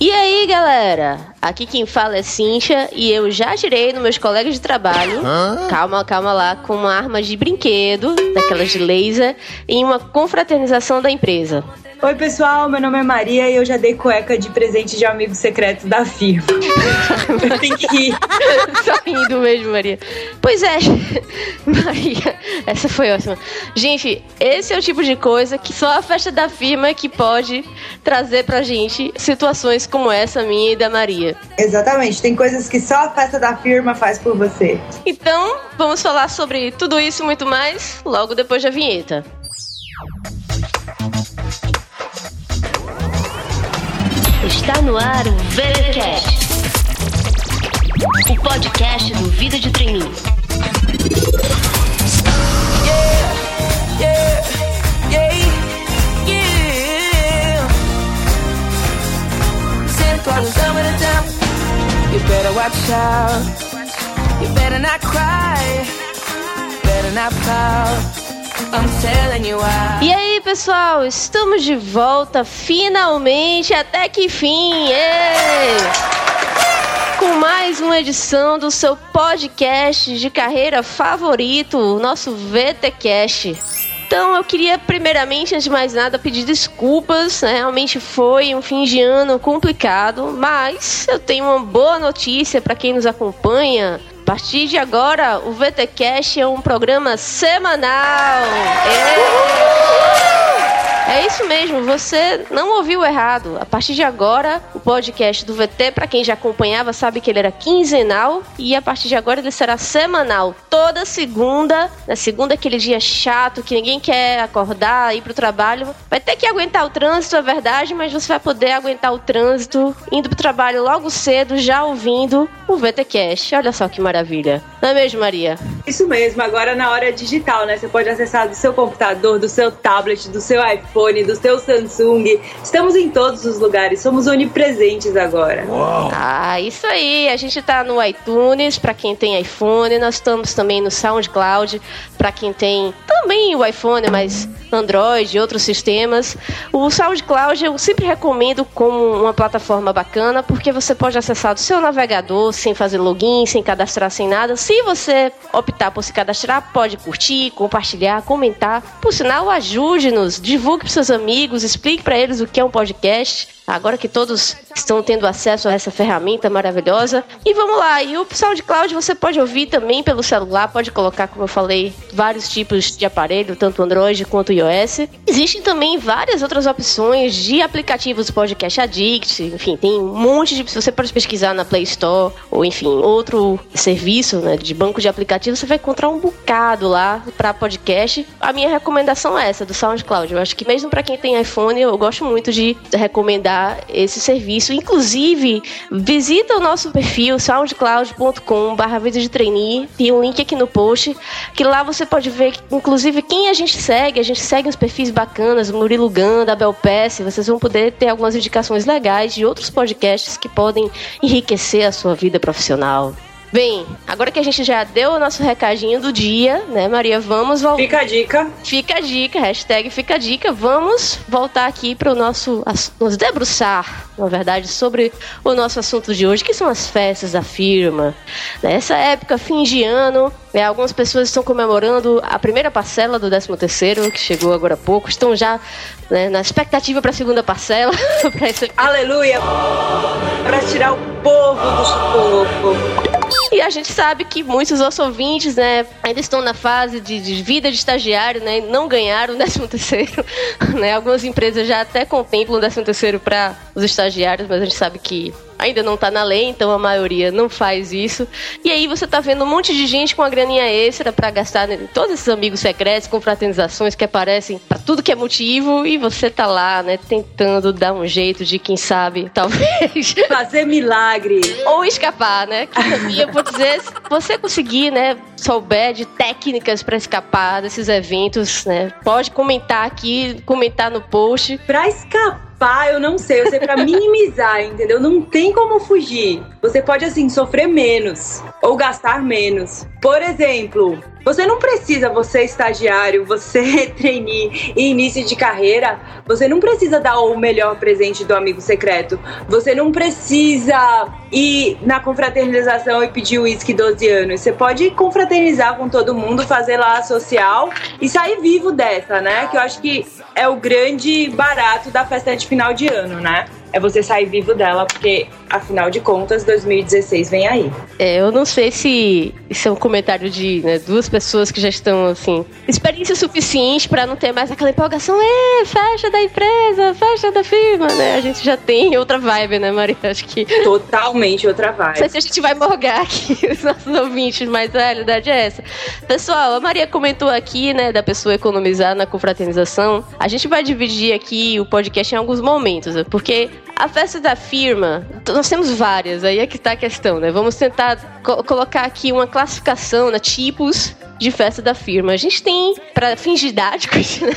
E aí, galera? Aqui quem fala é Cincha e eu já atirei nos meus colegas de trabalho. Hã? Calma, calma lá, com uma arma de brinquedo, daquelas de laser, em uma confraternização da empresa. Oi, pessoal, meu nome é Maria e eu já dei cueca de presente de amigo secreto da firma. Tem que rir. Só rindo mesmo, Maria. Pois é, Maria, essa foi ótima. Gente, esse é o tipo de coisa que só a festa da firma que pode trazer pra gente situações como essa minha e da Maria. Exatamente, tem coisas que só a festa da firma faz por você. Então, vamos falar sobre tudo isso e muito mais logo depois da vinheta. Está no ar o VeraCast, o podcast do Vida de Treininho. Yeah, yeah, yeah, yeah. Sento on some of the. You better watch out. You better not cry. Better not pout. E aí, pessoal, estamos de volta finalmente, até que fim! Com mais uma edição do seu podcast de carreira favorito, o nosso VTcast. Então eu queria primeiramente, antes de mais nada, pedir desculpas. Né? Realmente foi um fim de ano complicado, mas eu tenho uma boa notícia para quem nos acompanha a partir de agora, o VTCast é um programa semanal. É isso mesmo, você não ouviu errado. A partir de agora, o podcast do VT, para quem já acompanhava, sabe que ele era quinzenal e a partir de agora ele será semanal. Toda segunda, na segunda aquele dia chato que ninguém quer acordar, ir pro trabalho, vai ter que aguentar o trânsito, é verdade, mas você vai poder aguentar o trânsito indo pro trabalho logo cedo, já ouvindo o VTcast. Olha só que maravilha. Não é mesmo, Maria? Isso mesmo, agora na hora digital, né? Você pode acessar do seu computador, do seu tablet, do seu iPhone iPhone, do seu Samsung. Estamos em todos os lugares, somos onipresentes agora. Uau. Ah, isso aí. A gente tá no iTunes para quem tem iPhone, nós estamos também no SoundCloud para quem tem também o iPhone, mas Android e outros sistemas. O SoundCloud eu sempre recomendo como uma plataforma bacana, porque você pode acessar do seu navegador sem fazer login, sem cadastrar, sem nada. Se você optar por se cadastrar, pode curtir, compartilhar, comentar. Por sinal, ajude-nos, divulgue para seus amigos, explique para eles o que é um podcast. Agora que todos estão tendo acesso a essa ferramenta maravilhosa. E vamos lá, e o SoundCloud você pode ouvir também pelo celular, pode colocar, como eu falei, vários tipos de aparelho, tanto Android quanto iOS. Existem também várias outras opções de aplicativos Podcast Addict, enfim, tem um monte de. Você pode pesquisar na Play Store, ou enfim, outro serviço né, de banco de aplicativos, você vai encontrar um bocado lá para podcast. A minha recomendação é essa, do SoundCloud. Eu acho que mesmo para quem tem iPhone, eu gosto muito de recomendar esse serviço. Inclusive, visita o nosso perfil soundcloud.com/barra de trainee. Tem um link aqui no post que lá você pode ver, inclusive, quem a gente segue. A gente segue uns perfis bacanas, Murilo Ganda, a Bel Pesce. Vocês vão poder ter algumas indicações legais de outros podcasts que podem enriquecer a sua vida profissional. Bem, agora que a gente já deu o nosso recadinho do dia, né, Maria? Vamos voltar. Fica a dica. Fica a dica, hashtag fica a dica. Vamos voltar aqui para o nosso. nos debruçar, na verdade, sobre o nosso assunto de hoje, que são as festas da firma. Nessa época, fim de ano, né, algumas pessoas estão comemorando a primeira parcela do 13 terceiro, que chegou agora há pouco, estão já né, na expectativa para a segunda parcela. esse... Aleluia! Para tirar o povo do sufoco. E a gente sabe que muitos nossos ouvintes, né, ainda estão na fase de, de vida de estagiário, né, não ganharam o 13 terceiro, né? Algumas empresas já até contemplam o 13 terceiro para os estagiários, mas a gente sabe que ainda não tá na lei, então a maioria não faz isso. E aí você tá vendo um monte de gente com a graninha extra para gastar né, todos esses amigos secretos, com fraternizações que aparecem para tudo que é motivo e você tá lá, né, tentando dar um jeito de quem sabe, talvez fazer milagre ou escapar, né? Que eu vou dizer, se você conseguir, né, souber de técnicas para escapar desses eventos, né, pode comentar aqui, comentar no post. Para escapar Pá, eu não sei. Eu sei pra minimizar, entendeu? Não tem como fugir. Você pode, assim, sofrer menos ou gastar menos. Por exemplo, você não precisa, você é estagiário, você trainee e início de carreira, você não precisa dar o melhor presente do amigo secreto. Você não precisa ir na confraternização e pedir uísque 12 anos. Você pode confraternizar com todo mundo, fazer lá a social e sair vivo dessa, né? Que eu acho que é o grande barato da festa de final de ano, né? É você sair vivo dela, porque afinal de contas 2016 vem aí. É, eu não sei se isso é um comentário de né, duas pessoas que já estão assim, experiência suficiente para não ter mais aquela empolgação, é, festa da empresa, festa da firma, né? A gente já tem outra vibe, né, Maria? Acho que totalmente outra vibe. Não sei se a gente vai morgar aqui os nossos ouvintes, mas a realidade é essa. Pessoal, a Maria comentou aqui, né, da pessoa economizar na confraternização. A gente vai dividir aqui o podcast em alguns momentos, né? porque a festa da firma, nós temos várias, aí é que está a questão, né? Vamos tentar co colocar aqui uma classificação, né? Tipos de festa da firma. A gente tem, para fins didáticos, né,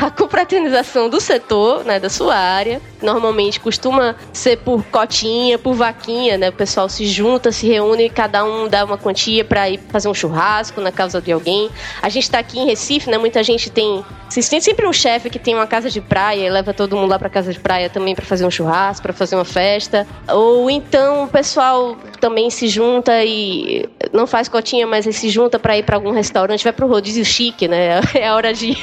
a confraternização do setor, né, da sua área. Normalmente costuma ser por cotinha, por vaquinha, né? O pessoal se junta, se reúne cada um dá uma quantia para ir fazer um churrasco na casa de alguém. A gente está aqui em Recife, né? Muita gente tem. Têm sempre um chefe que tem uma casa de praia e leva todo mundo lá para casa de praia também para fazer um churrasco, para fazer uma festa. Ou então o pessoal também se junta e não faz cotinha, mas se junta para ir para algum restaurante, vai para um rodízio chique, né? É hora de,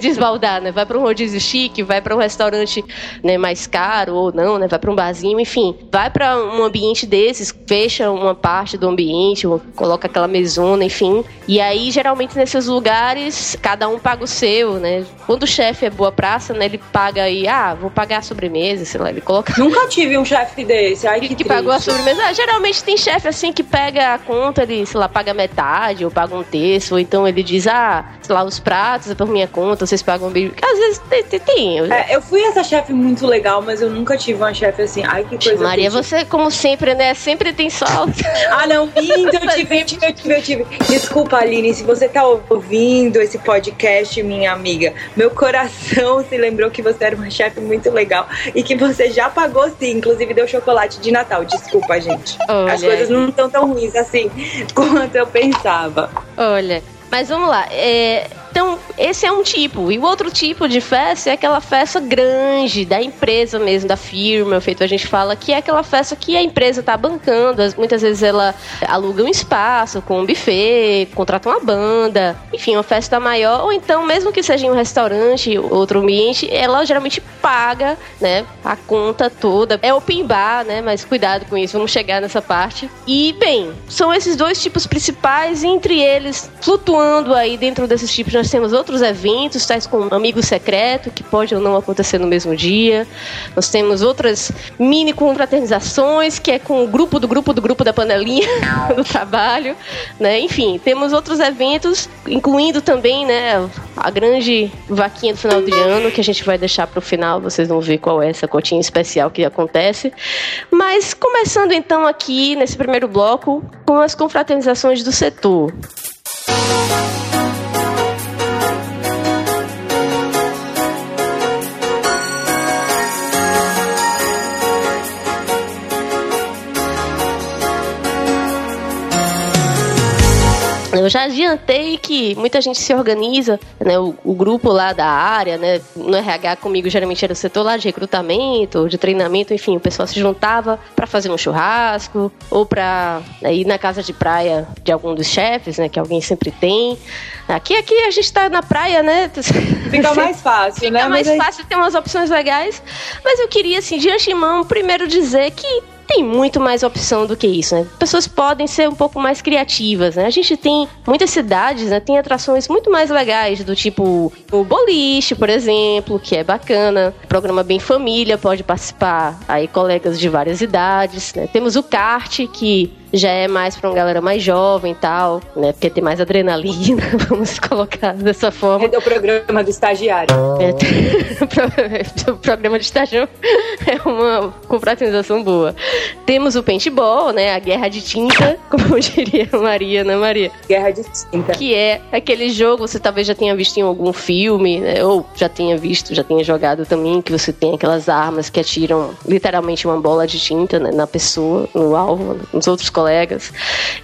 de esbaldar, né? Vai para um rodízio chique, vai para um restaurante né, mais caro ou não, né? Vai para um barzinho, enfim, vai para um ambiente desses, fecha uma parte do ambiente, coloca aquela mesona, enfim. E aí, geralmente nesses lugares, cada um paga o seu, né? Quando o chefe é boa praça, né? Ele paga aí, ah, vou pagar a sobremesa, sei lá, ele coloca. Nunca tive um chefe desse, ai que, que pagou a sobremesa. Ah, geralmente tem chefe assim que pega a conta, ele, sei lá, paga metade ou paga um terço, ou então ele diz, ah, sei lá, os pratos é por minha conta, vocês pagam bem. Às vezes tem. tem, tem. É, eu fui essa chefe muito legal, mas eu nunca tive uma chefe assim. Ai, que coisa Maria, você, como sempre, né? Sempre tem sol. ah, não, minto, eu tive, eu tive, eu tive, eu tive. Desculpa, Aline, se você tá ouvindo esse podcast, minha amiga, meu coração se lembrou que você era uma chefe muito legal e que você já pagou sim, inclusive deu chocolate de Natal. Desculpa, gente. Olha As coisas não estão tão ruins assim quanto eu pensava. Olha, mas vamos lá. É, então, esse é um tipo. E o outro tipo de festa é aquela festa grande, da empresa mesmo, da firma, feito a gente fala, que é aquela festa que a empresa está bancando. Muitas vezes ela aluga um espaço com um buffet, contrata uma banda, enfim, uma festa maior. Ou então, mesmo que seja em um restaurante, outro ambiente, ela geralmente paga, né, a conta toda. É open bar, né, mas cuidado com isso, vamos chegar nessa parte. E, bem, são esses dois tipos principais, entre eles, flutuando aí dentro desses tipos, nós temos outros eventos, tais como Amigo Secreto, que pode ou não acontecer no mesmo dia. Nós temos outras mini confraternizações, que é com o grupo do grupo do grupo da panelinha do trabalho, né? Enfim, temos outros eventos, incluindo também, né, a grande vaquinha do final de ano, que a gente vai deixar para o final, vocês vão ver qual é essa cotinha especial que acontece. Mas começando então aqui nesse primeiro bloco com as confraternizações do setor. Eu já adiantei que muita gente se organiza, né? O, o, grupo lá da área, né? No RH comigo geralmente era o setor lá de recrutamento, de treinamento, enfim, o pessoal se juntava para fazer um churrasco ou para né, ir na casa de praia de algum dos chefes, né? Que alguém sempre tem. Aqui, aqui a gente tá na praia, né? Fica mais fácil, Fica né? Fica mais fácil, tem umas opções legais. Mas eu queria, assim, de antemão, primeiro dizer que tem muito mais opção do que isso, né? Pessoas podem ser um pouco mais criativas, né? A gente tem muitas cidades, né? Tem atrações muito mais legais, do tipo o boliche, por exemplo, que é bacana. Programa bem família, pode participar aí colegas de várias idades, né? Temos o kart, que já é mais pra uma galera mais jovem e tal, né? Porque tem mais adrenalina, vamos colocar dessa forma. É o programa do estagiário. É, o programa de estágio é uma confraternização boa. Temos o paintball, né? A guerra de tinta, como diria Maria, né, Maria? Guerra de tinta. Que é aquele jogo, você talvez já tenha visto em algum filme, né? Ou já tenha visto, já tenha jogado também, que você tem aquelas armas que atiram literalmente uma bola de tinta né, na pessoa, no alvo, nos outros colegas.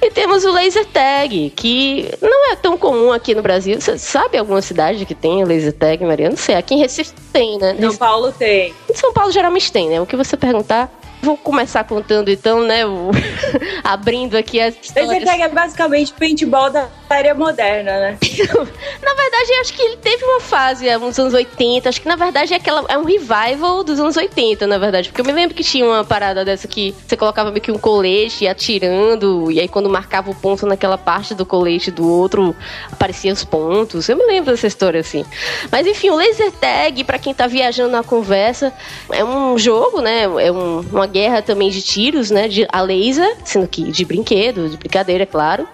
E temos o laser tag, que não é tão comum aqui no Brasil. Você sabe alguma cidade que tem laser tag, Maria? Não sei. Aqui em Recife tem, né? São Paulo tem. Em São Paulo geralmente tem, né? O que você perguntar, Vou começar contando então, né? O... Abrindo aqui as histórias. Laser tag é basicamente paintball da era moderna, né? na verdade, acho que ele teve uma fase é, uns anos 80. Acho que na verdade é, aquela, é um revival dos anos 80, na verdade. Porque eu me lembro que tinha uma parada dessa que você colocava meio que um colete atirando, e aí quando marcava o ponto naquela parte do colete do outro, apareciam os pontos. Eu me lembro dessa história assim. Mas enfim, o laser tag, para quem tá viajando na conversa, é um jogo, né? É um, uma guerra também de tiros, né? De, a laser, sendo que de brinquedo, de brincadeira, é claro.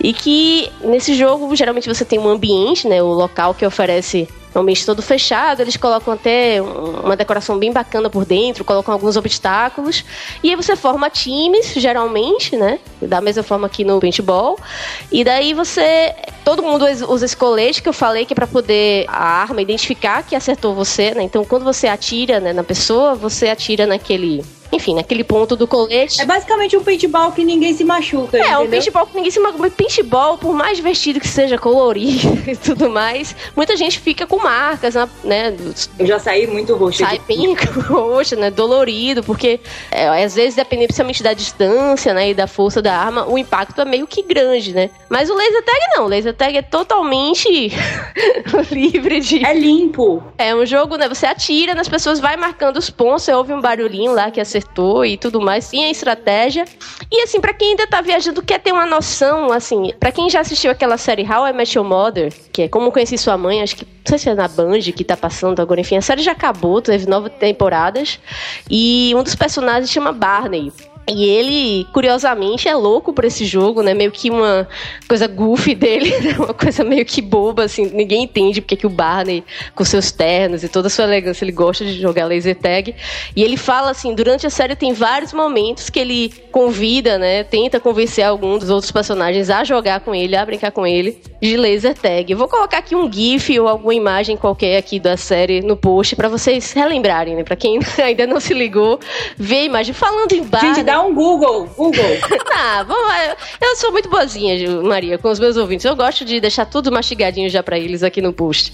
E que nesse jogo, geralmente você tem um ambiente, né? O local que oferece ambiente todo fechado, eles colocam até uma decoração bem bacana por dentro, colocam alguns obstáculos, e aí você forma times, geralmente, né? Da mesma forma que no paintball. E daí você. Todo mundo usa esse colete que eu falei que é pra poder a arma identificar que acertou você, né? Então quando você atira né, na pessoa, você atira naquele enfim, naquele ponto do colete. É basicamente um paintball que ninguém se machuca. É, entendeu? um paintball que ninguém se machuca. Paintball, por mais divertido que seja, colorido e tudo mais, muita gente fica com marcas, né? Eu já saí muito roxo. Sai bem roxo, né? Dolorido, porque é, às vezes, dependendo principalmente da distância, né? E da força da arma, o impacto é meio que grande, né? Mas o laser tag não. O laser tag é totalmente livre de. É limpo. É um jogo, né? Você atira nas pessoas, vai marcando os pontos, você ouve um barulhinho lá que acertou acertou e tudo mais, sim, a estratégia. E assim, para quem ainda tá viajando, quer ter uma noção, assim, para quem já assistiu aquela série How I Met Your Mother, que é Como Conheci Sua Mãe, acho que, não sei se é na Band que tá passando agora, enfim, a série já acabou, teve nove temporadas, e um dos personagens chama Barney. E ele, curiosamente, é louco por esse jogo, né? Meio que uma coisa goofy dele, né? uma coisa meio que boba, assim. Ninguém entende porque que o Barney, com seus ternos e toda a sua elegância, ele gosta de jogar laser tag. E ele fala, assim, durante a série tem vários momentos que ele convida, né? Tenta convencer algum dos outros personagens a jogar com ele, a brincar com ele de laser tag. Eu vou colocar aqui um GIF ou alguma imagem qualquer aqui da série no post para vocês relembrarem, né? Pra quem ainda não se ligou, ver a imagem. Falando em Barney... Dá um Google, Google. ah, vamos. Eu sou muito boazinha, Maria, com os meus ouvintes. Eu gosto de deixar tudo mastigadinho já para eles aqui no post.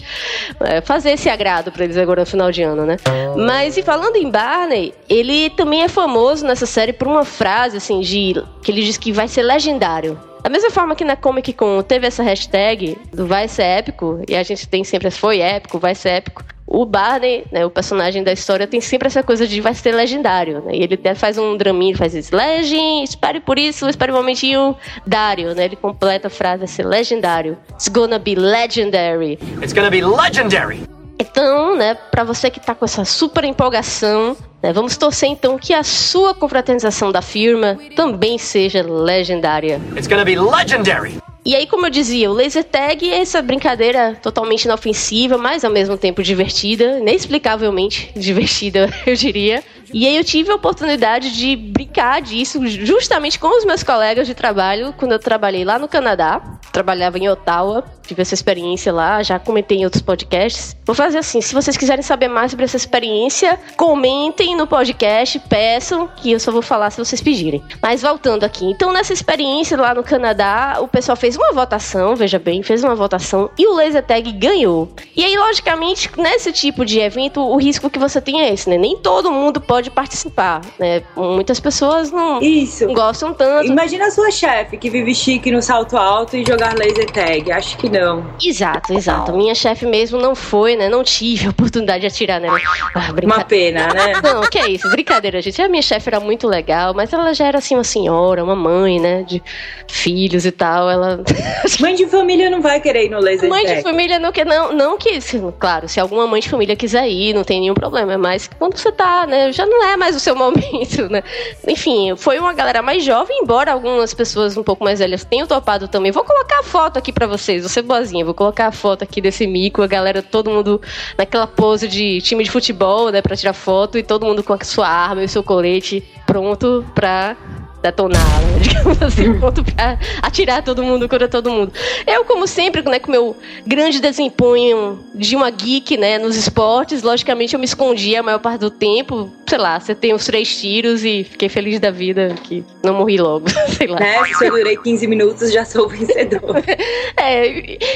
É, fazer esse agrado para eles agora no final de ano, né? Mas e falando em Barney, ele também é famoso nessa série por uma frase assim de que ele diz que vai ser legendário. Da mesma forma que na Comic Con teve essa hashtag do vai ser épico, e a gente tem sempre foi épico, vai ser épico o Barney, né, o personagem da história, tem sempre essa coisa de vai ser legendário, né? E ele até faz um draminho, faz isso, legend, espere por isso, espere um momentinho, Dario, né? Ele completa a frase, vai ser legendário. It's gonna be legendary. It's gonna be legendary. Então, né, para você que tá com essa super empolgação, né, vamos torcer então que a sua confraternização da firma também seja legendária. It's gonna be legendary. E aí, como eu dizia, o laser tag é essa brincadeira totalmente inofensiva, mas ao mesmo tempo divertida, inexplicavelmente divertida, eu diria. E aí eu tive a oportunidade de brincar disso justamente com os meus colegas de trabalho quando eu trabalhei lá no Canadá. Trabalhava em Ottawa, tive essa experiência lá, já comentei em outros podcasts. Vou fazer assim, se vocês quiserem saber mais sobre essa experiência, comentem no podcast, peçam, que eu só vou falar se vocês pedirem. Mas voltando aqui, então nessa experiência lá no Canadá, o pessoal fez uma votação, veja bem, fez uma votação e o laser tag ganhou. E aí, logicamente, nesse tipo de evento, o risco que você tem é esse, né? Nem todo mundo pode pode participar, né? Muitas pessoas não, Isso. gostam tanto. Imagina a sua chefe que vive chique no salto alto e jogar laser tag. Acho que não. Exato, exato. Minha chefe mesmo não foi, né? Não tive a oportunidade de atirar nela. Ah, Uma pena, né? Não, que é isso. Brincadeira, gente. A minha chefe era muito legal, mas ela já era assim uma senhora, uma mãe, né? De filhos e tal. Ela. Mãe de família não vai querer ir no laser mãe tag. de família não quer, não, não que, claro, se alguma mãe de família quiser ir, não tem nenhum problema. Mas quando você tá, né? Eu já não é mais o seu momento, né? Enfim, foi uma galera mais jovem, embora algumas pessoas um pouco mais velhas tenham topado também. Vou colocar a foto aqui para vocês, ser boazinha, vou colocar a foto aqui desse mico, a galera, todo mundo naquela pose de time de futebol, né, pra tirar foto, e todo mundo com a sua arma e o seu colete pronto pra detonar, né? digamos assim, ponto pra atirar todo mundo, cura todo mundo. Eu, como sempre, né, com meu grande desempenho de uma geek, né, nos esportes, logicamente eu me escondia a maior parte do tempo, sei lá, você tem uns três tiros e fiquei feliz da vida que não morri logo, sei lá. Né, se eu durei 15 minutos, já sou o vencedor. é,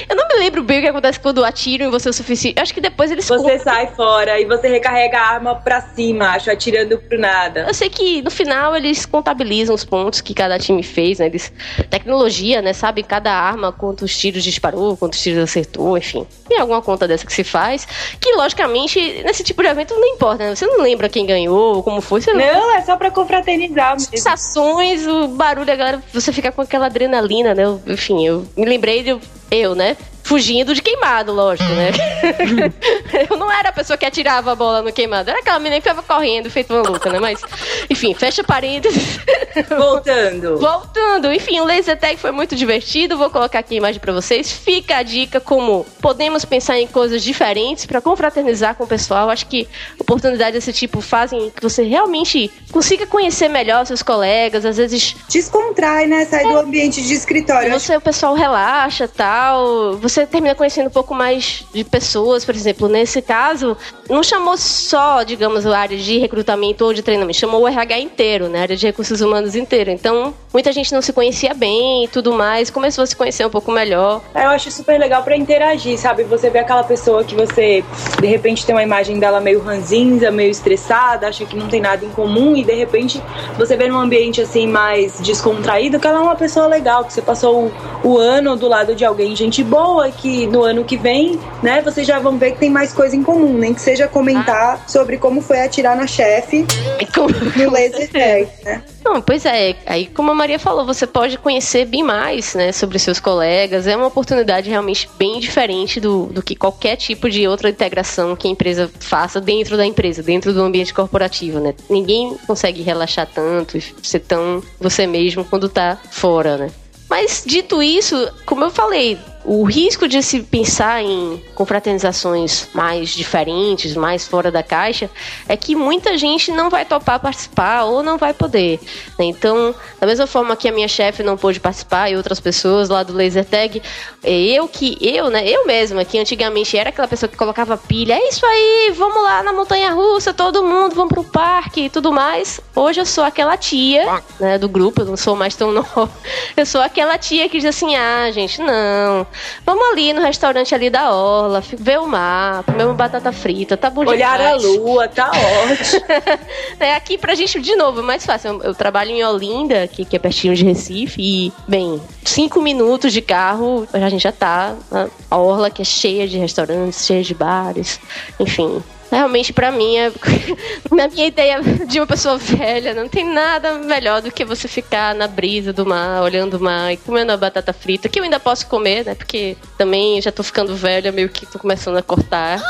eu não me lembro bem o que acontece quando atiram em você o suficiente. Acho que depois eles... Você sai fora e você recarrega a arma pra cima, acho, atirando pro nada. Eu sei que no final eles contabilizam os pontos que cada time fez, né? Eles, tecnologia, né? Sabe cada arma, quantos tiros disparou, quantos tiros acertou, enfim. Tem alguma conta dessa que se faz. Que, logicamente, nesse tipo de evento não importa, né? Você não lembra quem ganhou, como foi. Você não, não é só pra confraternizar. Sensações, o barulho, a galera, você fica com aquela adrenalina, né? Enfim, eu me lembrei de eu, né? fugindo de queimado, lógico, né? eu não era a pessoa que atirava a bola no queimado, era aquela menina que ficava correndo, feito uma louca, né? Mas, enfim, fecha parênteses. Voltando. Voltando. Enfim, o laser tag foi muito divertido, vou colocar aqui a imagem para vocês. Fica a dica como podemos pensar em coisas diferentes para confraternizar com o pessoal. Acho que oportunidades desse tipo fazem que você realmente consiga conhecer melhor seus colegas, às vezes... Descontrai, né? Sai é. do ambiente de escritório. Você, o pessoal relaxa, tal... Você termina conhecendo um pouco mais de pessoas, por exemplo, nesse caso, não chamou só, digamos, a área de recrutamento ou de treinamento, chamou o RH inteiro, né, a área de recursos humanos inteiro. Então, muita gente não se conhecia bem e tudo mais, começou a se conhecer um pouco melhor. Eu acho super legal para interagir, sabe? Você vê aquela pessoa que você, de repente, tem uma imagem dela meio ranzinza, meio estressada, acha que não tem nada em comum e, de repente, você vê num ambiente, assim, mais descontraído que ela é uma pessoa legal, que você passou o, o ano do lado de alguém, gente boa, que no ano que vem, né, vocês já vão ver que tem mais coisa em comum, nem que seja comentar ah. sobre como foi atirar na chefe no laser tag, né? Não, pois é. Aí, como a Maria falou, você pode conhecer bem mais, né, sobre seus colegas. É uma oportunidade realmente bem diferente do, do que qualquer tipo de outra integração que a empresa faça dentro da empresa, dentro do ambiente corporativo, né? Ninguém consegue relaxar tanto e ser tão você mesmo quando tá fora, né? Mas dito isso, como eu falei, o risco de se pensar em confraternizações mais diferentes, mais fora da caixa, é que muita gente não vai topar participar ou não vai poder. Né? Então, da mesma forma que a minha chefe não pôde participar e outras pessoas lá do Laser Tag, é eu que, eu, né, eu mesma, que antigamente era aquela pessoa que colocava pilha, é isso aí, vamos lá na montanha russa, todo mundo, vamos pro parque e tudo mais. Hoje eu sou aquela tia, né, do grupo, eu não sou mais tão nova. Eu sou aquela tia que diz assim: ah, gente, não Vamos ali no restaurante ali da Orla, ver o mar, comer uma batata frita, tá bom Olhar demais. a lua, tá ótimo. é, aqui pra gente, de novo, é mais fácil. Eu, eu trabalho em Olinda, que, que é pertinho de Recife, e, bem, cinco minutos de carro, a gente já tá na Orla, que é cheia de restaurantes, cheia de bares, enfim realmente para mim, é, na minha ideia de uma pessoa velha, não tem nada melhor do que você ficar na brisa do mar, olhando o mar e comendo a batata frita, que eu ainda posso comer, né? Porque também já tô ficando velha, meio que tô começando a cortar.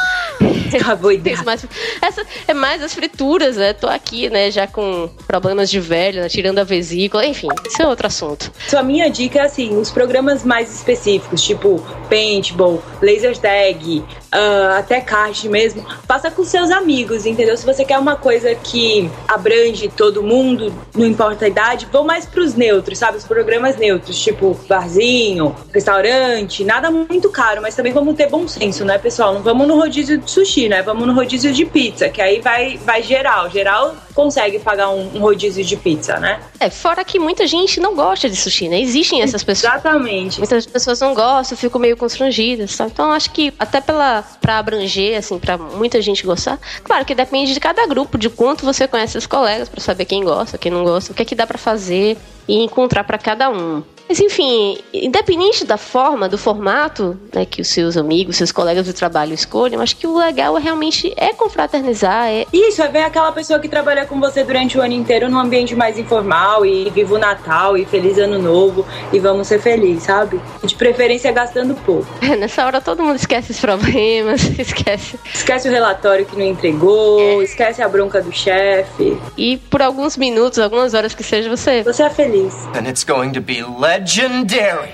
Acabou mais, essa é mais as frituras, né? Tô aqui, né, já com problemas de velho, né, tirando a vesícula, enfim, isso é outro assunto. Sua minha dica é assim, os programas mais específicos, tipo paintball, laser tag, uh, até kart mesmo, faça com seus amigos, entendeu? Se você quer uma coisa que abrange todo mundo, não importa a idade, vão mais pros neutros, sabe? Os programas neutros, tipo barzinho, restaurante, nada muito caro, mas também vamos ter bom senso, né, pessoal? Não vamos no rodízio de sushi, né? Vamos no rodízio de pizza, que aí vai, vai geral. Geral consegue pagar um, um rodízio de pizza, né? É, fora que muita gente não gosta de sushi, né? Existem essas pessoas. Exatamente. Muitas pessoas não gostam, ficam meio constrangidas, sabe? Então acho que até pela para abranger, assim, para muita gente gostar, claro que depende de cada grupo, de quanto você conhece os colegas, para saber quem gosta, quem não gosta, o que é que dá para fazer e encontrar para cada um. Mas enfim, independente da forma, do formato né, que os seus amigos, seus colegas de trabalho escolhem, acho que o legal é realmente é confraternizar. É... Isso, é ver aquela pessoa que trabalha com você durante o ano inteiro num ambiente mais informal e viva o Natal e feliz ano novo e vamos ser felizes, sabe? De preferência gastando pouco. É, nessa hora todo mundo esquece os problemas, esquece. Esquece o relatório que não entregou, é. esquece a bronca do chefe. E por alguns minutos, algumas horas que seja, você. Você é feliz. And it's going to be legendary.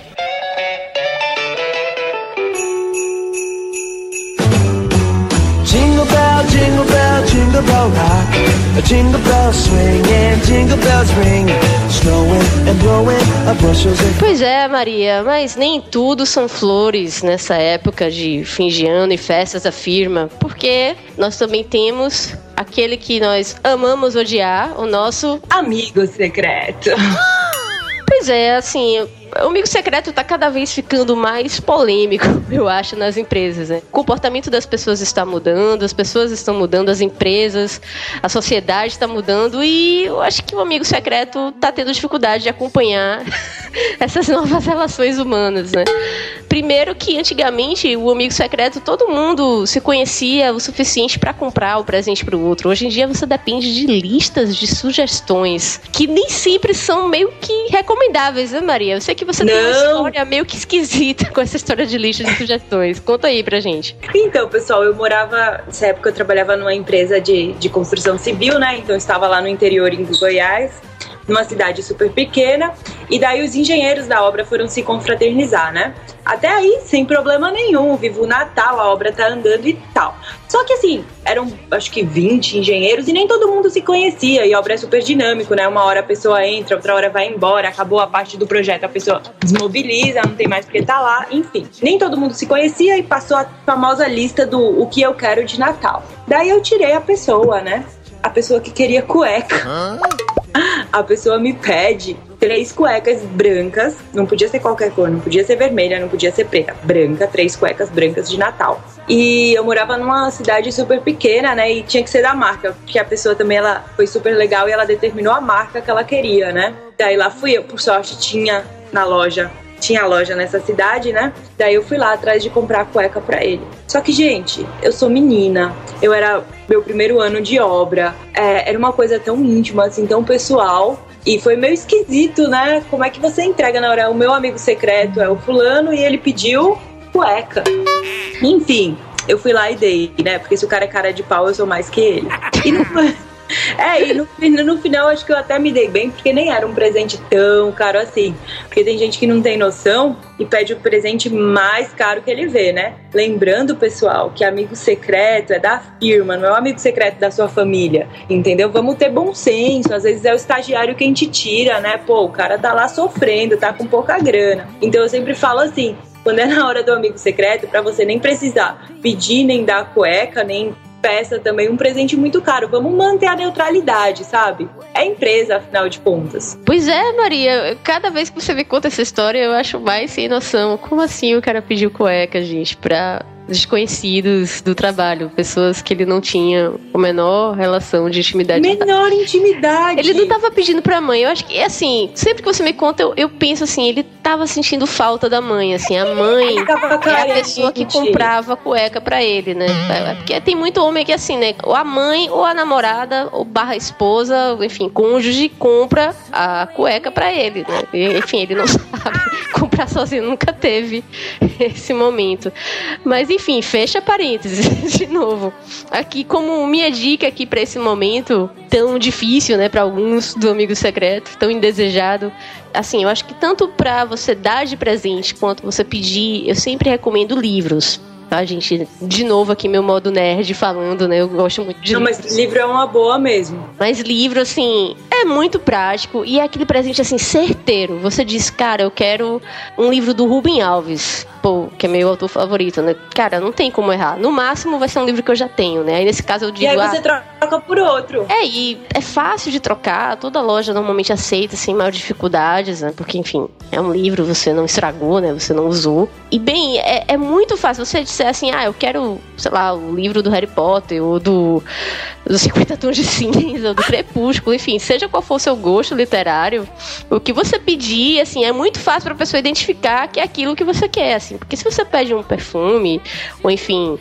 Jingle bell, jingle bell, jingle bell rock. A jingle bell swing and jingle bells ring. Snowing and blowing a bushels of... Pois é, Maria, mas nem tudo são flores nessa época de fim de ano e festas da firma, porque nós também temos aquele que nós amamos odiar, o nosso amigo secreto. Pois é, assim, o amigo secreto está cada vez ficando mais polêmico, eu acho, nas empresas. Né? O comportamento das pessoas está mudando, as pessoas estão mudando, as empresas, a sociedade está mudando e eu acho que o amigo secreto está tendo dificuldade de acompanhar essas novas relações humanas, né? Primeiro que antigamente o amigo secreto todo mundo se conhecia o suficiente para comprar o presente para o outro. Hoje em dia você depende de listas de sugestões que nem sempre são meio que recomendáveis, né, Maria? Sei que você Não. tem uma história meio que esquisita com essa história de lista de sugestões. Conta aí pra gente. Então, pessoal, eu morava, nessa época eu trabalhava numa empresa de, de construção civil, né? Então eu estava lá no interior em Goiás numa cidade super pequena, e daí os engenheiros da obra foram se confraternizar, né? Até aí, sem problema nenhum, vivo o Natal, a obra tá andando e tal. Só que assim, eram acho que 20 engenheiros e nem todo mundo se conhecia, e a obra é super dinâmico, né? Uma hora a pessoa entra, outra hora vai embora, acabou a parte do projeto, a pessoa desmobiliza, não tem mais porque tá lá, enfim. Nem todo mundo se conhecia e passou a famosa lista do o que eu quero de Natal. Daí eu tirei a pessoa, né? A pessoa que queria cueca. a pessoa me pede três cuecas brancas, não podia ser qualquer cor, não podia ser vermelha, não podia ser preta, branca, três cuecas brancas de Natal. E eu morava numa cidade super pequena, né? E tinha que ser da marca, porque a pessoa também ela foi super legal e ela determinou a marca que ela queria, né? Daí lá fui eu, por sorte, tinha na loja tinha loja nessa cidade, né? Daí eu fui lá atrás de comprar cueca para ele. Só que, gente, eu sou menina, eu era meu primeiro ano de obra, é, era uma coisa tão íntima, assim, tão pessoal. E foi meio esquisito, né? Como é que você entrega na hora? O meu amigo secreto é o fulano e ele pediu cueca. Enfim, eu fui lá e dei, né? Porque se o cara é cara de pau, eu sou mais que ele. E não foi. É, e no, no final acho que eu até me dei bem, porque nem era um presente tão caro assim. Porque tem gente que não tem noção e pede o presente mais caro que ele vê, né? Lembrando, pessoal, que amigo secreto é da firma, não é o amigo secreto da sua família, entendeu? Vamos ter bom senso, às vezes é o estagiário quem te tira, né? Pô, o cara tá lá sofrendo, tá com pouca grana. Então eu sempre falo assim, quando é na hora do amigo secreto, para você nem precisar pedir, nem dar cueca, nem peça também um presente muito caro. Vamos manter a neutralidade, sabe? É empresa, afinal de contas. Pois é, Maria. Cada vez que você me conta essa história, eu acho mais sem noção. Como assim o cara pediu cueca, gente, pra desconhecidos do trabalho, pessoas que ele não tinha a menor relação de intimidade. Menor intimidade. Ele não tava pedindo pra mãe. Eu acho que, assim, sempre que você me conta, eu, eu penso assim, ele tava sentindo falta da mãe, assim. A mãe é a pessoa que comprava cueca pra ele, né? É, porque tem muito homem que, assim, né? Ou a mãe, ou a namorada, ou barra esposa, enfim, cônjuge, compra a cueca pra ele, né? E, enfim, ele não sabe comprar sozinho, nunca teve esse momento. Mas, enfim, enfim, fecha parênteses de novo. Aqui, como minha dica aqui para esse momento tão difícil, né, para alguns do amigo secreto, tão indesejado, assim, eu acho que tanto para você dar de presente quanto você pedir, eu sempre recomendo livros tá, gente? De novo aqui meu modo nerd falando, né? Eu gosto muito de Não, livros. mas livro é uma boa mesmo. Mas livro, assim, é muito prático e é aquele presente, assim, certeiro. Você diz, cara, eu quero um livro do Rubem Alves que é meu autor favorito, né? Cara, não tem como errar. No máximo vai ser um livro que eu já tenho, né? Aí nesse caso eu digo. E aí você ah, troca por outro. É, e é fácil de trocar, toda loja normalmente aceita sem maior dificuldades, né? Porque, enfim, é um livro, você não estragou, né? Você não usou. E bem, é, é muito fácil você disser assim, ah, eu quero, sei lá, o livro do Harry Potter ou do dos 50 tons de cinza, do crepúsculo, enfim, seja qual for o seu gosto literário, o que você pedir, assim, é muito fácil para a pessoa identificar que é aquilo que você quer, assim, porque se você pede um perfume, ou enfim,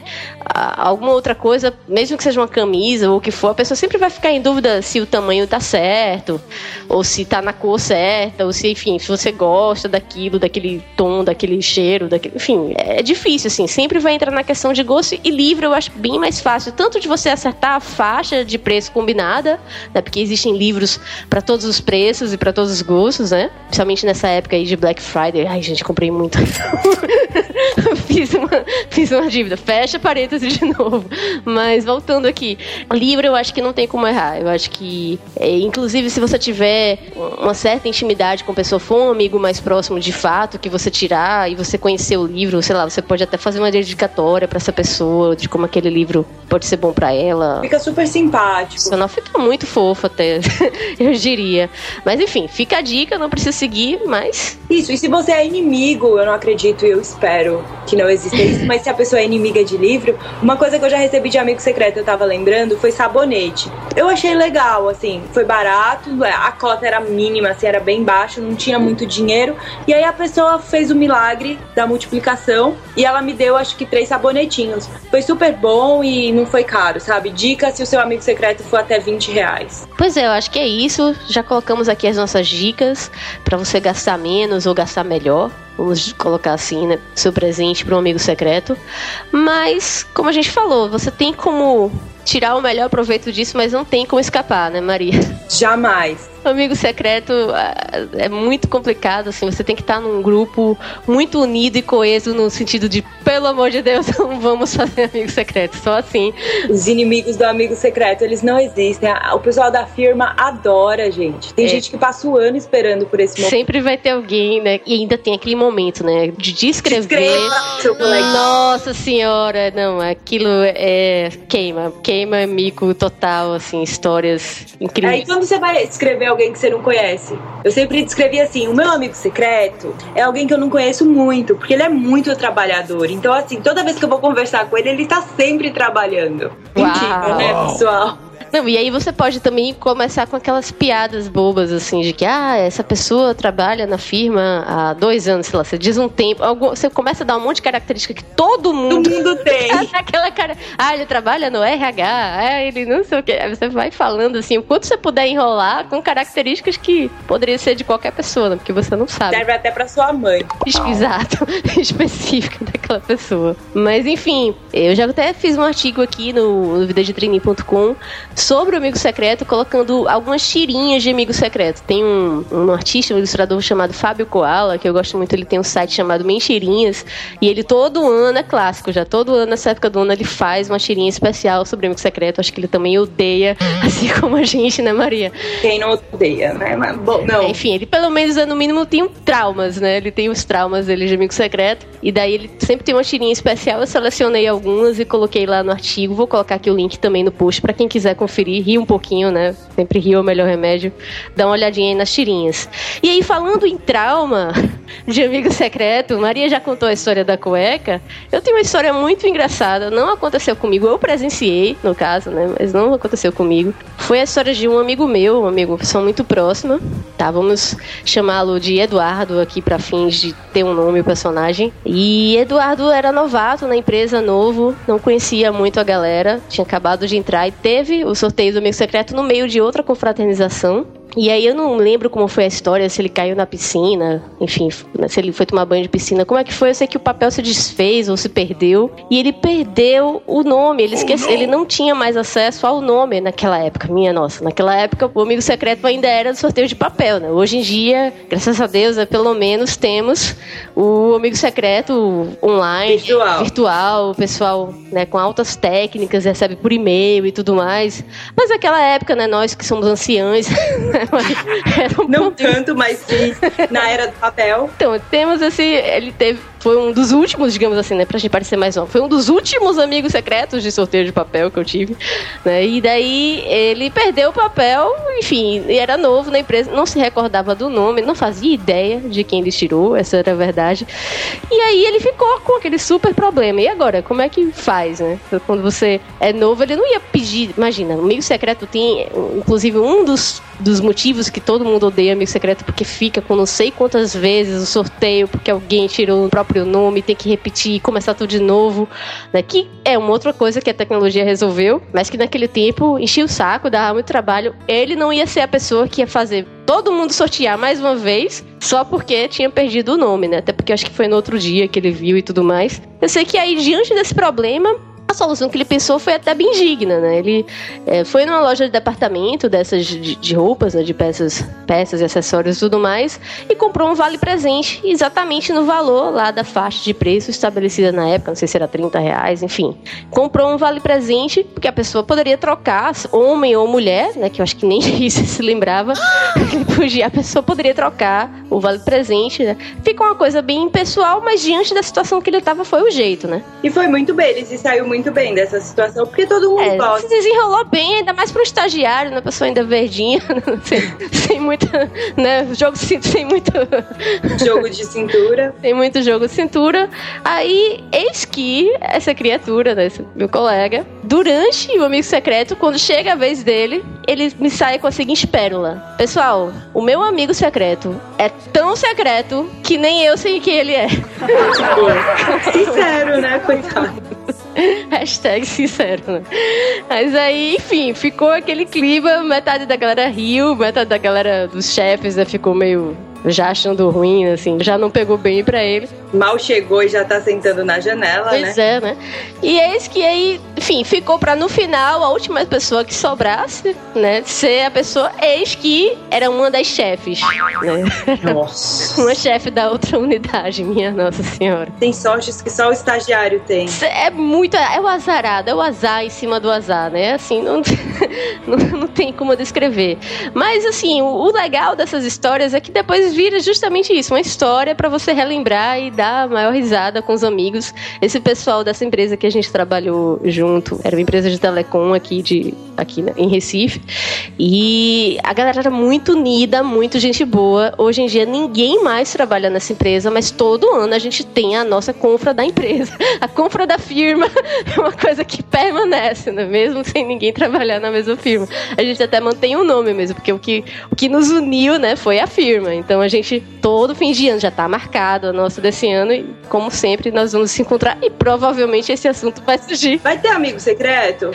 alguma outra coisa, mesmo que seja uma camisa ou o que for, a pessoa sempre vai ficar em dúvida se o tamanho tá certo, ou se tá na cor certa, ou se, enfim, se você gosta daquilo, daquele tom, daquele cheiro, daquele, enfim, é difícil, assim, sempre vai entrar na questão de gosto e livro eu acho bem mais fácil, tanto de você acertar a faixa de preço combinada, né, porque existem livros para todos os preços e para todos os gostos, né, principalmente nessa época aí de Black Friday, ai gente, comprei muito, fiz, uma, fiz uma dívida, fecha parede parêntese de novo. Mas voltando aqui, livro eu acho que não tem como errar. Eu acho que, é, inclusive, se você tiver uma certa intimidade com a pessoa, for um amigo mais próximo de fato, que você tirar e você conhecer o livro, sei lá, você pode até fazer uma dedicatória para essa pessoa, de como aquele livro pode ser bom para ela. Fica super simpático. Isso não fica muito fofo até, eu diria. Mas enfim, fica a dica, não precisa seguir, mas. Isso, e se você é inimigo, eu não acredito eu espero que não exista isso, mas se a pessoa é inimiga de livro, uma coisa que eu já recebi de amigo secreto, eu tava lembrando, foi sabonete. Eu achei legal, assim, foi barato, é, a cota era mínima, assim, era bem baixa, não tinha muito dinheiro. E aí a pessoa fez o milagre da multiplicação e ela me deu, acho que, três sabonetinhos. Foi super bom e não foi caro, sabe? Dica se o seu amigo secreto for até 20 reais. Pois é, eu acho que é isso. Já colocamos aqui as nossas dicas para você gastar menos ou gastar melhor vamos colocar assim, né, seu presente para um amigo secreto. Mas, como a gente falou, você tem como tirar o melhor proveito disso, mas não tem como escapar, né, Maria? Jamais. Amigo secreto é, é muito complicado, assim, você tem que estar num grupo muito unido e coeso no sentido de, pelo amor de Deus, não vamos fazer amigo secreto, só assim. Os inimigos do amigo secreto, eles não existem. O pessoal da firma adora, gente. Tem é. gente que passa o ano esperando por esse momento. Sempre vai ter alguém, né? E ainda tem aquele momento, né? De descrever. Descreva, seu colega. Nossa senhora, não, aquilo é queima, queima mico total, assim, histórias incríveis. Aí quando você vai escrever alguém que você não conhece. Eu sempre descrevi assim: o meu amigo secreto é alguém que eu não conheço muito, porque ele é muito trabalhador. Então, assim, toda vez que eu vou conversar com ele, ele tá sempre trabalhando. Uau. Incrível, né, pessoal? Não, e aí você pode também começar com aquelas piadas bobas, assim, de que, ah, essa pessoa trabalha na firma há dois anos, sei lá, você diz um tempo, algum, você começa a dar um monte de característica que todo mundo, todo mundo tem. aquela cara, ah, ele trabalha no RH, ah, ele não sei o que. Aí você vai falando, assim, o quanto você puder enrolar com características que poderia ser de qualquer pessoa, né? porque você não sabe. Serve até pra sua mãe. Exato, específica daquela pessoa. Mas, enfim, eu já até fiz um artigo aqui no, no videodetreining.com sobre o Amigo Secreto, colocando algumas tirinhas de Amigo Secreto. Tem um, um artista, um ilustrador chamado Fábio Koala, que eu gosto muito, ele tem um site chamado Mentirinhas, e ele todo ano, é clássico já, todo ano, nessa época do ano, ele faz uma tirinha especial sobre o Amigo Secreto. Acho que ele também odeia, assim como a gente, né, Maria? Quem não odeia, né? Mas, bom, não. Enfim, ele pelo menos, no mínimo, tem traumas, né? Ele tem os traumas dele de Amigo Secreto, e daí ele sempre tem uma tirinha especial. Eu selecionei algumas e coloquei lá no artigo. Vou colocar aqui o link também no post para quem quiser conferir conferir, rir um pouquinho, né? Sempre rir é o melhor remédio. Dá uma olhadinha aí nas tirinhas. E aí, falando em trauma de amigo secreto, Maria já contou a história da cueca. Eu tenho uma história muito engraçada. Não aconteceu comigo, eu presenciei, no caso, né? Mas não aconteceu comigo. Foi a história de um amigo meu, um amigo, pessoa muito próxima. Tá, vamos chamá-lo de Eduardo aqui para fins de ter um nome o personagem. E Eduardo era novato na empresa, novo, não conhecia muito a galera, tinha acabado de entrar e teve o sorteio do Amigo Secreto no meio de outra confraternização. E aí eu não lembro como foi a história, se ele caiu na piscina, enfim, se ele foi tomar banho de piscina, como é que foi? Eu sei que o papel se desfez ou se perdeu. E ele perdeu o nome, ele esqueceu, ele não tinha mais acesso ao nome naquela época, minha nossa. Naquela época o amigo secreto ainda era sorteio de papel, né? Hoje em dia, graças a Deus, é, pelo menos temos o amigo secreto online, virtual, virtual o pessoal né, com altas técnicas, recebe por e-mail e tudo mais. Mas naquela época, né, nós que somos um Não tanto, mas sim, na era do papel. Então, temos esse. Ele teve foi um dos últimos, digamos assim, né? Pra gente parecer mais novo. Foi um dos últimos amigos secretos de sorteio de papel que eu tive. Né? E daí ele perdeu o papel, enfim, era novo na empresa, não se recordava do nome, não fazia ideia de quem ele tirou, essa era a verdade. E aí ele ficou com aquele super problema. E agora, como é que faz, né? Quando você é novo, ele não ia pedir. Imagina, amigo secreto tem, inclusive, um dos, dos motivos que todo mundo odeia amigo secreto, porque fica com não sei quantas vezes o sorteio, porque alguém tirou o próprio nome, tem que repetir e começar tudo de novo. Né? Que é uma outra coisa que a tecnologia resolveu, mas que naquele tempo enchia o saco, dava muito trabalho. Ele não ia ser a pessoa que ia fazer todo mundo sortear mais uma vez, só porque tinha perdido o nome, né? Até porque acho que foi no outro dia que ele viu e tudo mais. Eu sei que aí, diante desse problema, a solução que ele pensou foi até bem digna, né? Ele é, foi numa loja de departamento dessas de, de roupas, né? de peças, peças e acessórios e tudo mais, e comprou um vale presente exatamente no valor lá da faixa de preço estabelecida na época, não sei se era 30 reais, enfim. Comprou um vale presente porque a pessoa poderia trocar, homem ou mulher, né? Que eu acho que nem isso se lembrava. a pessoa poderia trocar o vale presente, né? Fica uma coisa bem pessoal, mas diante da situação que ele estava foi o jeito, né? E foi muito bem, ele se saiu muito muito bem dessa situação, porque todo mundo é, gosta. Se desenrolou bem, ainda mais pro estagiário, uma pessoa ainda verdinha, sem, sem muita, né, jogo sem muito... Jogo de cintura. Tem muito jogo de cintura. Aí, eis que essa criatura, né, esse meu colega, durante o Amigo Secreto, quando chega a vez dele, ele me sai com a seguinte pérola. Pessoal, o meu amigo secreto é tão secreto que nem eu sei quem ele é. Sincero, né? Coitado. Hashtag sincero, né? Mas aí, enfim, ficou aquele clima, metade da galera riu, metade da galera dos chefes né, ficou meio já achando ruim, assim, já não pegou bem para ele. Mal chegou e já tá sentando na janela, pois né? é, né? E eis que aí, enfim, ficou para no final a última pessoa que sobrasse, né, ser a pessoa eis que era uma das chefes, né? Nossa. uma chefe da outra unidade, minha nossa senhora. Tem sortes que só o estagiário tem. É muito, é o azarado, é o azar em cima do azar, né? Assim, não, não, não tem como descrever. Mas assim, o, o legal dessas histórias é que depois vira justamente isso, uma história para você relembrar e dar a maior risada com os amigos. Esse pessoal dessa empresa que a gente trabalhou junto, era uma empresa de telecom aqui de aqui em Recife. E a galera era muito unida, muito gente boa. Hoje em dia ninguém mais trabalha nessa empresa, mas todo ano a gente tem a nossa confra da empresa. A confra da firma é uma coisa que permanece, né? mesmo sem ninguém trabalhar na mesma firma. A gente até mantém o nome mesmo, porque o que, o que nos uniu né, foi a firma. Então a gente, todo fim de ano, já está marcado a nossa desse ano e, como sempre, nós vamos se encontrar e provavelmente esse assunto vai surgir. Vai ter amigo secreto?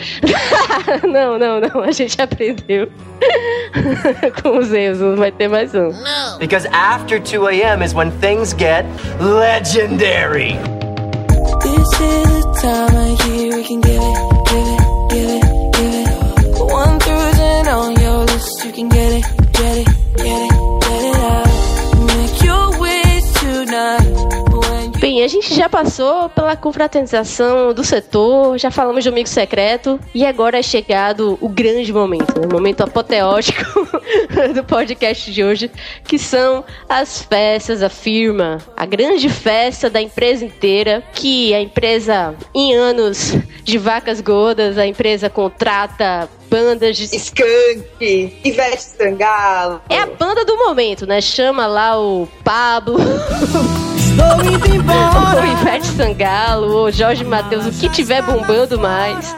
não, não, não, A gente aprendeu com os erros. Não vai ter mais um. Because after 2 a.m. is when things get legendary. This is the time of year we can give it, give it, give it, give it. One through ten on your list, you can get it, get it, get it a gente já passou pela confraternização do setor, já falamos de amigo secreto e agora é chegado o grande momento, né? o momento apoteótico do podcast de hoje, que são as festas da firma, a grande festa da empresa inteira, que a empresa em anos de vacas gordas, a empresa contrata bandas de. Skank, Ivete Sangalo. É a banda do momento, né? Chama lá o Pablo. Estou indo embora. o Ivete Sangalo, o Jorge Matheus, o que tiver bombando mais.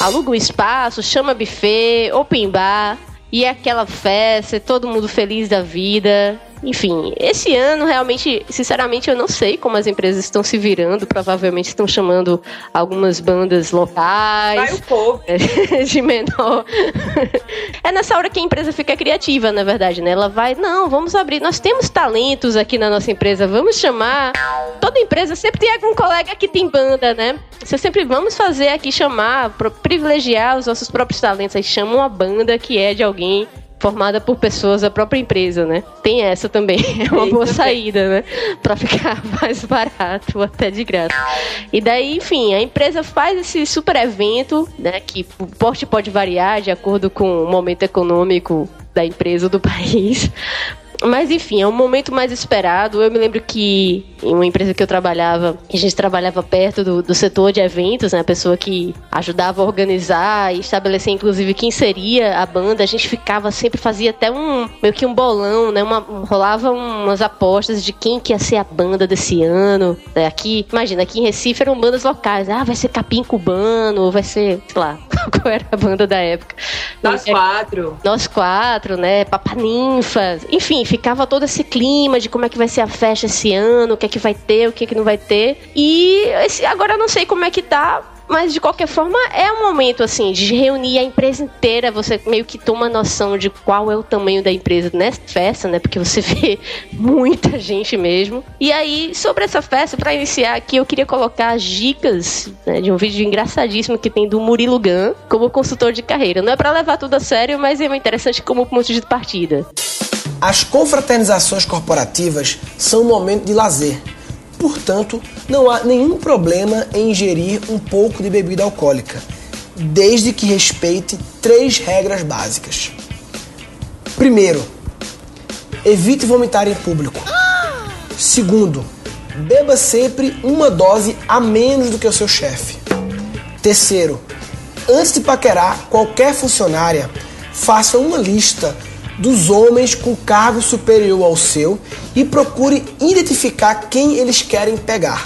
Aluga um espaço, chama buffet, open bar. E é aquela festa, todo mundo feliz da vida. Enfim, esse ano realmente, sinceramente, eu não sei como as empresas estão se virando. Provavelmente estão chamando algumas bandas locais. Vai o povo. De menor. É nessa hora que a empresa fica criativa, na verdade, né? Ela vai, não, vamos abrir. Nós temos talentos aqui na nossa empresa, vamos chamar. Toda empresa sempre tem algum colega que tem banda, né? Você sempre vamos fazer aqui chamar, privilegiar os nossos próprios talentos. Aí chama uma banda que é de alguém formada por pessoas da própria empresa, né? Tem essa também, é uma boa saída, né? Para ficar mais barato, até de graça. E daí, enfim, a empresa faz esse super evento, né? Que o porte pode variar de acordo com o momento econômico da empresa ou do país Mas enfim, é um momento mais esperado. Eu me lembro que em uma empresa que eu trabalhava, a gente trabalhava perto do, do setor de eventos, né? A pessoa que ajudava a organizar e estabelecer, inclusive, quem seria a banda. A gente ficava sempre, fazia até um meio que um bolão, né? Uma, rolava umas apostas de quem que ia ser a banda desse ano. Né? Aqui, imagina, aqui em Recife eram bandas locais. Ah, vai ser Capim Cubano, vai ser, sei lá, qual era a banda da época. Nós quatro. Nós quatro, né? Papa Ninfas. Enfim, ficava todo esse clima de como é que vai ser a festa esse ano, o que é que vai ter, o que é que não vai ter. E esse, agora eu não sei como é que tá, mas de qualquer forma é um momento assim de reunir a empresa inteira, você meio que toma noção de qual é o tamanho da empresa nessa festa, né? Porque você vê muita gente mesmo. E aí, sobre essa festa, para iniciar aqui, eu queria colocar as dicas né, de um vídeo engraçadíssimo que tem do Murilo Gun como consultor de carreira. Não é para levar tudo a sério, mas é interessante como ponto de partida. As confraternizações corporativas são um momento de lazer. Portanto, não há nenhum problema em ingerir um pouco de bebida alcoólica, desde que respeite três regras básicas. Primeiro, evite vomitar em público. Segundo, beba sempre uma dose a menos do que o seu chefe. Terceiro, antes de paquerar qualquer funcionária, faça uma lista dos homens com cargo superior ao seu e procure identificar quem eles querem pegar.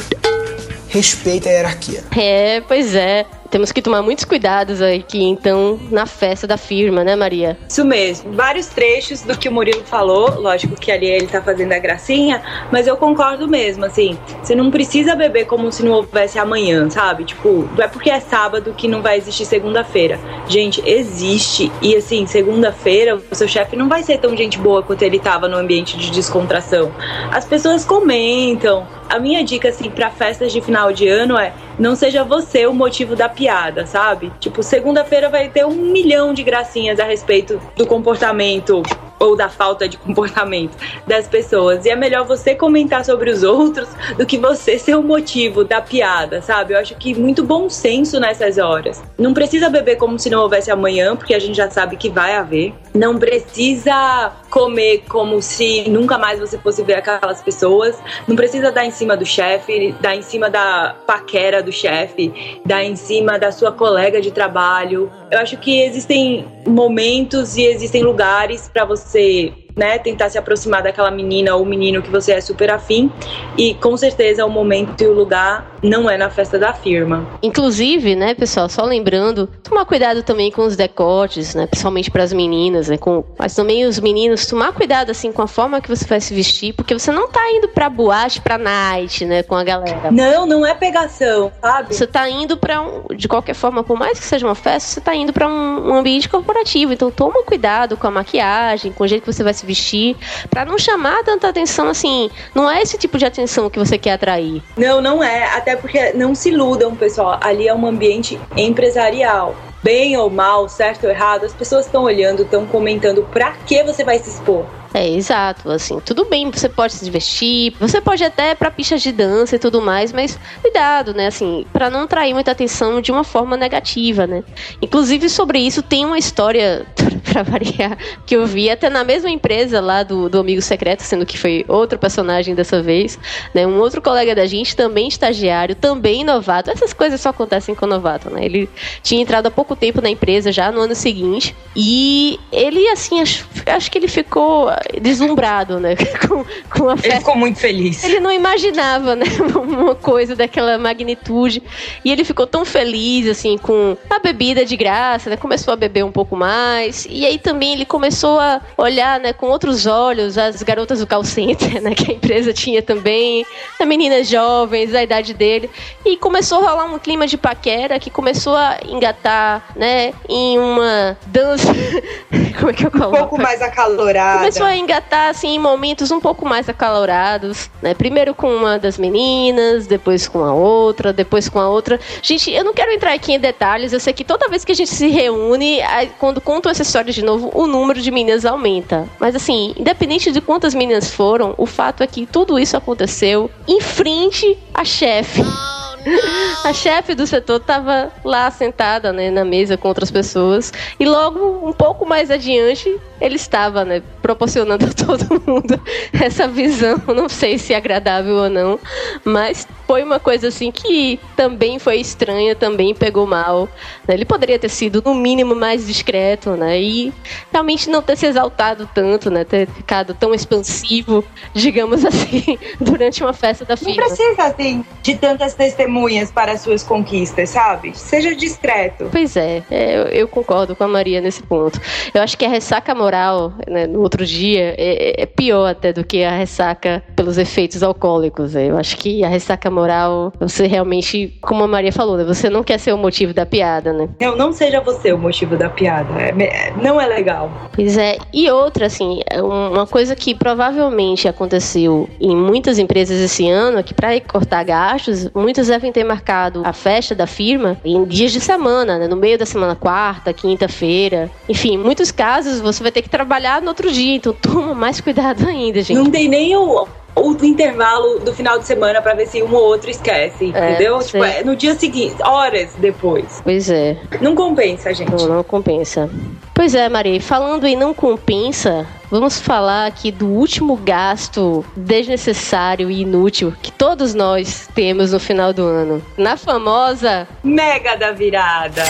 Respeite a hierarquia. É, pois é temos que tomar muitos cuidados aqui, então, na festa da firma, né, Maria? Isso mesmo. Vários trechos do que o Murilo falou, lógico que ali ele tá fazendo a gracinha, mas eu concordo mesmo, assim, você não precisa beber como se não houvesse amanhã, sabe? Tipo, não é porque é sábado que não vai existir segunda-feira. Gente, existe. E assim, segunda-feira, o seu chefe não vai ser tão gente boa quanto ele tava no ambiente de descontração. As pessoas comentam. A minha dica, assim, para festas de final de ano é não seja você o motivo da piada, sabe? Tipo, segunda-feira vai ter um milhão de gracinhas a respeito do comportamento ou da falta de comportamento das pessoas. E é melhor você comentar sobre os outros do que você ser o motivo da piada, sabe? Eu acho que muito bom senso nessas horas. Não precisa beber como se não houvesse amanhã, porque a gente já sabe que vai haver. Não precisa comer como se nunca mais você fosse ver aquelas pessoas. Não precisa dar em cima do chefe, dar em cima da paquera do chefe, dar em cima da sua colega de trabalho. Eu acho que existem momentos e existem lugares para você né, tentar se aproximar daquela menina ou menino que você é super afim. E com certeza o momento e o lugar não é na festa da firma. Inclusive, né, pessoal, só lembrando, tomar cuidado também com os decotes, né, principalmente para as meninas, né, com, mas também os meninos, tomar cuidado assim com a forma que você vai se vestir, porque você não tá indo pra boate, pra night, né, com a galera. Não, não é pegação, sabe? Você tá indo para um, de qualquer forma, por mais que seja uma festa, você tá indo para um, um ambiente corporativo, então toma cuidado com a maquiagem, com o jeito que você vai se se vestir, para não chamar tanta atenção assim. Não é esse tipo de atenção que você quer atrair. Não, não é. Até porque não se iludam, pessoal. Ali é um ambiente empresarial bem ou mal, certo ou errado, as pessoas estão olhando, estão comentando para que você vai se expor. É, exato, assim, tudo bem, você pode se divertir, você pode até para pistas de dança e tudo mais, mas cuidado, né, assim, para não atrair muita atenção de uma forma negativa, né? Inclusive sobre isso tem uma história para variar que eu vi até na mesma empresa lá do, do amigo secreto, sendo que foi outro personagem dessa vez, né? Um outro colega da gente também estagiário, também novato. Essas coisas só acontecem com novato, né? Ele tinha entrado há pouco tempo na empresa já no ano seguinte e ele assim acho, acho que ele ficou deslumbrado, né? Com, com a festa. Ele ficou muito feliz. Ele não imaginava, né? Uma coisa daquela magnitude. E ele ficou tão feliz, assim, com a bebida de graça, né? Começou a beber um pouco mais. E aí também ele começou a olhar, né, com outros olhos as garotas do call center, né? Que a empresa tinha também. As meninas jovens, da idade dele. E começou a rolar um clima de paquera que começou a engatar, né? Em uma dança. Como é que eu coloco? Um pouco mais acalorada. Começou a engatar, assim, em momentos um pouco mais acalorados, né? Primeiro com uma das meninas, depois com a outra, depois com a outra. Gente, eu não quero entrar aqui em detalhes, eu sei que toda vez que a gente se reúne, quando contam essa história de novo, o número de meninas aumenta. Mas assim, independente de quantas meninas foram, o fato é que tudo isso aconteceu em frente à chefe. A chefe do setor estava lá sentada né, na mesa com outras pessoas. E logo, um pouco mais adiante, ele estava, né, proporcionando a todo mundo essa visão, não sei se é agradável ou não, mas foi uma coisa assim que também foi estranha, também pegou mal. Né? Ele poderia ter sido, no mínimo, mais discreto, né? E realmente não ter se exaltado tanto, né? Ter ficado tão expansivo, digamos assim, durante uma festa da firma. Não precisa, assim, de tantas testemunhas para suas conquistas, sabe? Seja discreto. Pois é, é eu, eu, concordo com a Maria nesse ponto. Eu acho que a ressaca moral, né, no outro dia, é, é pior até do que a ressaca pelos efeitos alcoólicos. Né? Eu acho que a ressaca moral, você realmente, como a Maria falou, né, você não quer ser o motivo da piada, né? Não, não seja você o motivo da piada. É, é não é legal. Pois é. E outra, assim, é uma coisa que provavelmente aconteceu em muitas empresas esse ano é que para cortar gastos, muitos devem ter marcado a festa da firma em dias de semana, né? No meio da semana, quarta, quinta-feira. Enfim, em muitos casos você vai ter que trabalhar no outro dia, então toma mais cuidado ainda, gente. Não tem nem o o intervalo do final de semana para ver se um ou outro esquece, é, entendeu? Tipo, é no dia seguinte, horas depois. Pois é. Não compensa, gente. Não, não compensa. Pois é, Maria, falando em não compensa, vamos falar aqui do último gasto desnecessário e inútil que todos nós temos no final do ano. Na famosa Mega da Virada.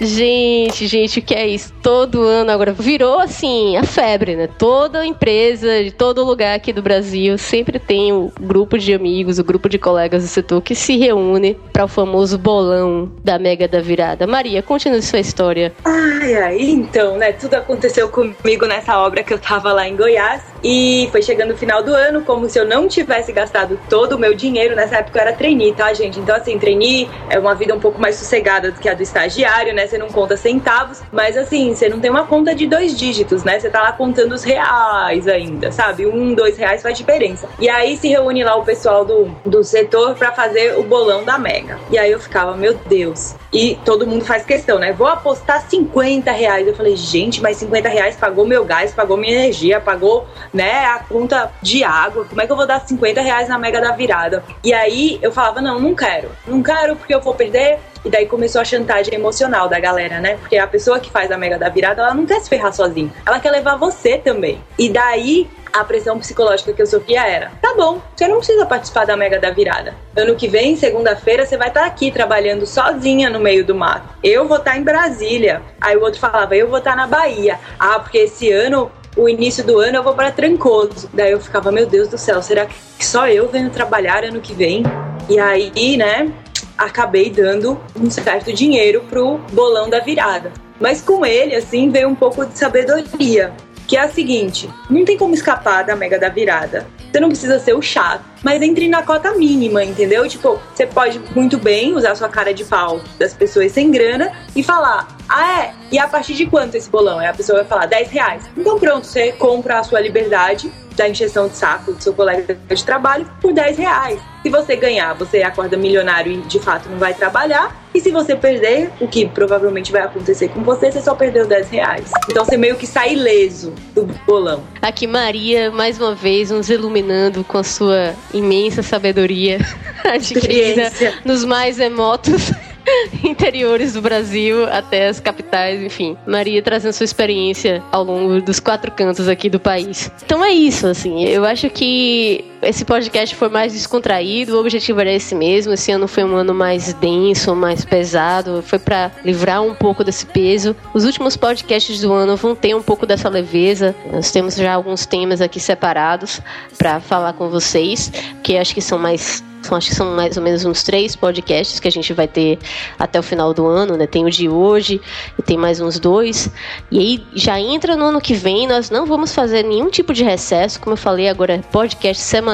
Gente, gente, o que é isso? Todo ano agora virou assim a febre, né? Toda empresa de todo lugar aqui do Brasil sempre tem o grupo de amigos, o grupo de colegas do setor que se reúne para o famoso bolão da Mega da Virada. Maria, continue sua história. Ai, ai, então, né? Tudo aconteceu comigo nessa obra que eu tava lá em Goiás e foi chegando o final do ano, como se eu não tivesse gastado todo o meu dinheiro. Nessa época eu era trainee, tá, gente? Então, assim, trainee é uma vida um pouco mais sossegada do que a do estagiário, né? Você não conta centavos, mas assim, você não tem uma conta de dois dígitos, né? Você tá lá contando os reais ainda, sabe? Um, dois reais faz diferença. E aí se reúne lá o pessoal do, do setor para fazer o bolão da Mega. E aí eu ficava, meu Deus. E todo mundo faz questão, né? Vou apostar 50 reais. Eu falei, gente, mas 50 reais pagou meu gás, pagou minha energia, pagou, né, a conta de água. Como é que eu vou dar 50 reais na Mega da virada? E aí eu falava, não, não quero. Não quero porque eu vou perder e daí começou a chantagem emocional da galera, né? Porque a pessoa que faz a mega da virada, ela não quer se ferrar sozinha. Ela quer levar você também. E daí a pressão psicológica que eu sofria era: tá bom, você não precisa participar da mega da virada. Ano que vem, segunda-feira, você vai estar tá aqui trabalhando sozinha no meio do mato. Eu vou estar tá em Brasília. Aí o outro falava: eu vou estar tá na Bahia. Ah, porque esse ano o início do ano eu vou para Trancoso. Daí eu ficava, meu Deus do céu, será que só eu venho trabalhar ano que vem? E aí, né, acabei dando um certo dinheiro pro bolão da virada. Mas com ele, assim, veio um pouco de sabedoria. Que é a seguinte: não tem como escapar da mega da virada. Você não precisa ser o chato, mas entre na cota mínima, entendeu? Tipo, você pode muito bem usar sua cara de pau das pessoas sem grana e falar: ah, é? E a partir de quanto esse bolão? Aí a pessoa vai falar 10 reais. Então pronto, você compra a sua liberdade da injeção de saco do seu colega de trabalho por 10 reais. Se você ganhar, você acorda milionário e de fato não vai trabalhar. E se você perder, o que provavelmente vai acontecer com você, você só perdeu 10 reais. Então você meio que sai ileso do bolão. Aqui Maria, mais uma vez, nos iluminando com a sua imensa sabedoria adquirida nos mais remotos interiores do Brasil até as capitais, enfim. Maria trazendo sua experiência ao longo dos quatro cantos aqui do país. Então é isso, assim. Eu acho que esse podcast foi mais descontraído, o objetivo era esse mesmo. Esse ano foi um ano mais denso, mais pesado, foi para livrar um pouco desse peso. Os últimos podcasts do ano vão ter um pouco dessa leveza. Nós temos já alguns temas aqui separados para falar com vocês, que acho que são mais acho que são mais ou menos uns três podcasts que a gente vai ter até o final do ano, né? Tem o de hoje e tem mais uns dois. E aí já entra no ano que vem, nós não vamos fazer nenhum tipo de recesso, como eu falei agora, é podcast semanal.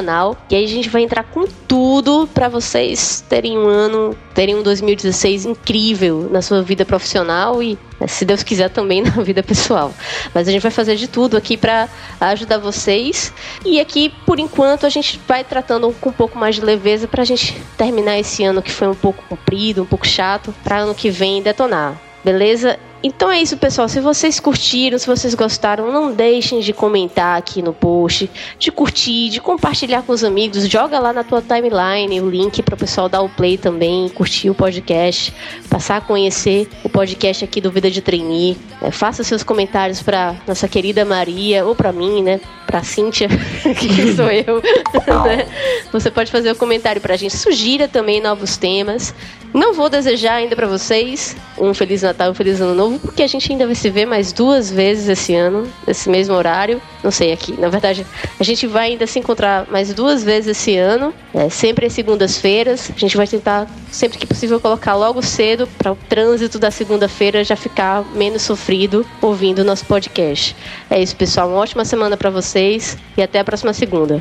E aí a gente vai entrar com tudo para vocês terem um ano, terem um 2016 incrível na sua vida profissional e se Deus quiser também na vida pessoal. Mas a gente vai fazer de tudo aqui para ajudar vocês. E aqui, por enquanto, a gente vai tratando com um pouco mais de leveza para a gente terminar esse ano que foi um pouco comprido, um pouco chato, para ano que vem detonar. Beleza? Então é isso, pessoal. Se vocês curtiram, se vocês gostaram, não deixem de comentar aqui no post, de curtir, de compartilhar com os amigos. Joga lá na tua timeline o link para o pessoal dar o play também, curtir o podcast, passar a conhecer o podcast aqui do Vida de Trainee. É, faça seus comentários para nossa querida Maria ou para mim, né? Para Cíntia, que sou eu. né? Você pode fazer o um comentário para a gente. Sugira também novos temas. Não vou desejar ainda para vocês um Feliz Natal um Feliz Ano Novo, porque a gente ainda vai se ver mais duas vezes esse ano, nesse mesmo horário. Não sei aqui. Na verdade, a gente vai ainda se encontrar mais duas vezes esse ano, é, sempre às segundas-feiras. A gente vai tentar, sempre que possível, colocar logo cedo para o trânsito da segunda-feira já ficar menos sofrido ouvindo o nosso podcast. É isso, pessoal. Uma ótima semana para vocês e até a próxima segunda.